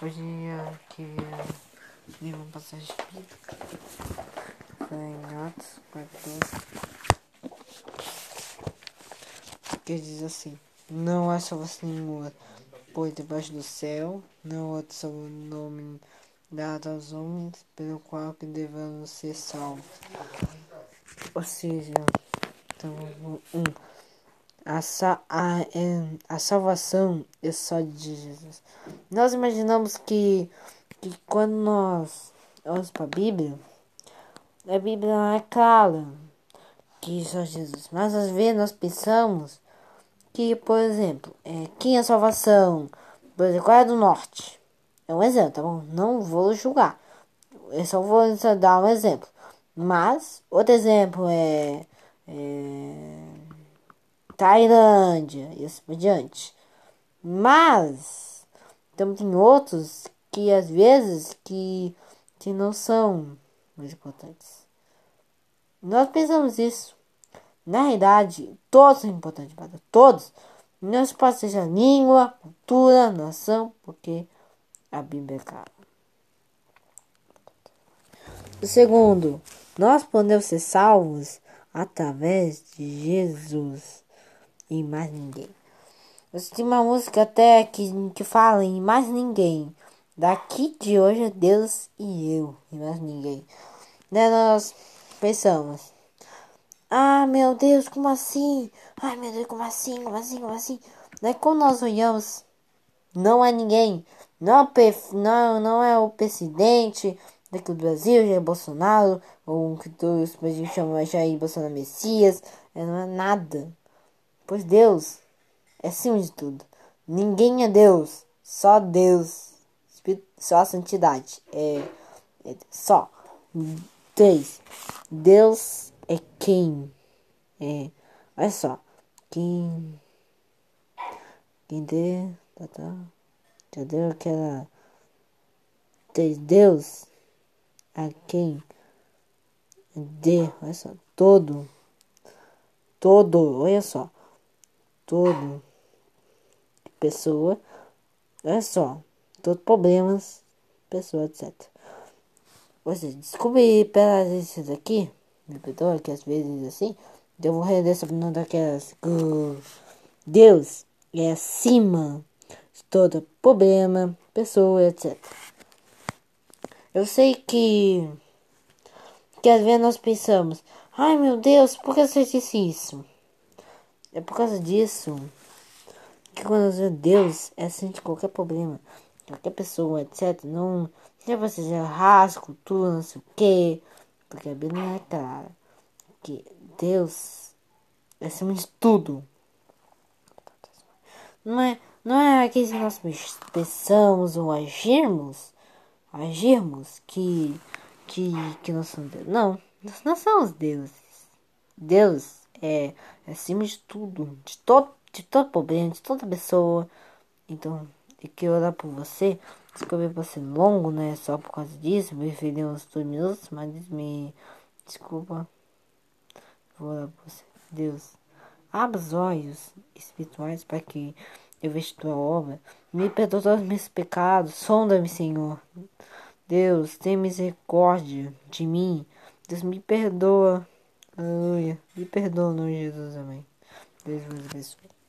Hoje eu queria ler uma passagem bíblica. Em Atos 14. Que diz assim: Não há salvação nenhuma, pois debaixo do céu não há outro nome dado aos homens pelo qual que devemos ser salvos. Ou seja, então, um, a, a, a salvação é só de Jesus. Nós imaginamos que, que quando nós olhamos para a Bíblia, a Bíblia é clara que só Jesus. Mas às vezes nós pensamos que, por exemplo, é, quem é a salvação? Por exemplo, qual é do norte? É um exemplo, tá bom? Não vou julgar. Eu só vou dar um exemplo. Mas, outro exemplo é, é Tailândia e assim por diante. Mas, também tem outros que às vezes que, que não são mais importantes. Nós pensamos isso. Na realidade, todos são importantes para todos. Não pode seja língua, cultura, nação, porque a Bíblia é clara. Segundo, nós podemos ser salvos através de Jesus e mais ninguém. Você tem uma música até que, que fala em mais ninguém. Daqui de hoje é Deus e eu e mais ninguém. Daí nós pensamos. Ah, meu Deus, como assim? Ai, meu Deus, como assim? Como assim? Como assim? Daí quando nós olhamos, não é ninguém. Não, é não, não é o presidente daqui do Brasil, Jair Bolsonaro, ou que todos chamam Jair Bolsonaro Messias. Não é nada. Pois Deus é acima de tudo. Ninguém é Deus. Só Deus. Só a santidade. É, é só. Três. Deus é quem? É. Olha só. Quem. Quem dê. Tá, tá. Já deu aquela. Três. Deus. A quem? Dê. Olha só. Todo. Todo. Olha só todo pessoa, é só, todo problemas, pessoa, etc. Você descobrir pelas isso aqui, me perdoa que às vezes assim, eu vou render sobre uma daquelas. Deus é acima de todo problema, pessoa, etc. Eu sei que que às vezes nós pensamos, ai meu Deus, por que você disse isso? É por causa disso que quando Deus é assim de qualquer problema, qualquer pessoa, etc. Não se você seja raça, cultura, não sei o que, porque a Bíblia é clara que Deus é acima de tudo. Não é, não é aqui se nós pensamos ou agirmos, agirmos que, que, que nós somos Deus. Não, nós não somos deuses. Deus é acima de tudo, de todo, de todo problema, de toda pessoa. Então, eu quero orar por você. Desculpa por ser longo, né? Só por causa disso. Me referi uns dois minutos, mas me desculpa. Vou orar por você. Deus, abra os olhos espirituais para que eu veja tua obra. Me perdoa todos os meus pecados. Sonda-me, Senhor. Deus, tem misericórdia de mim. Deus me perdoa. Aleluia. Me perdoa, Jesus. Amém. Deus vos abençoe.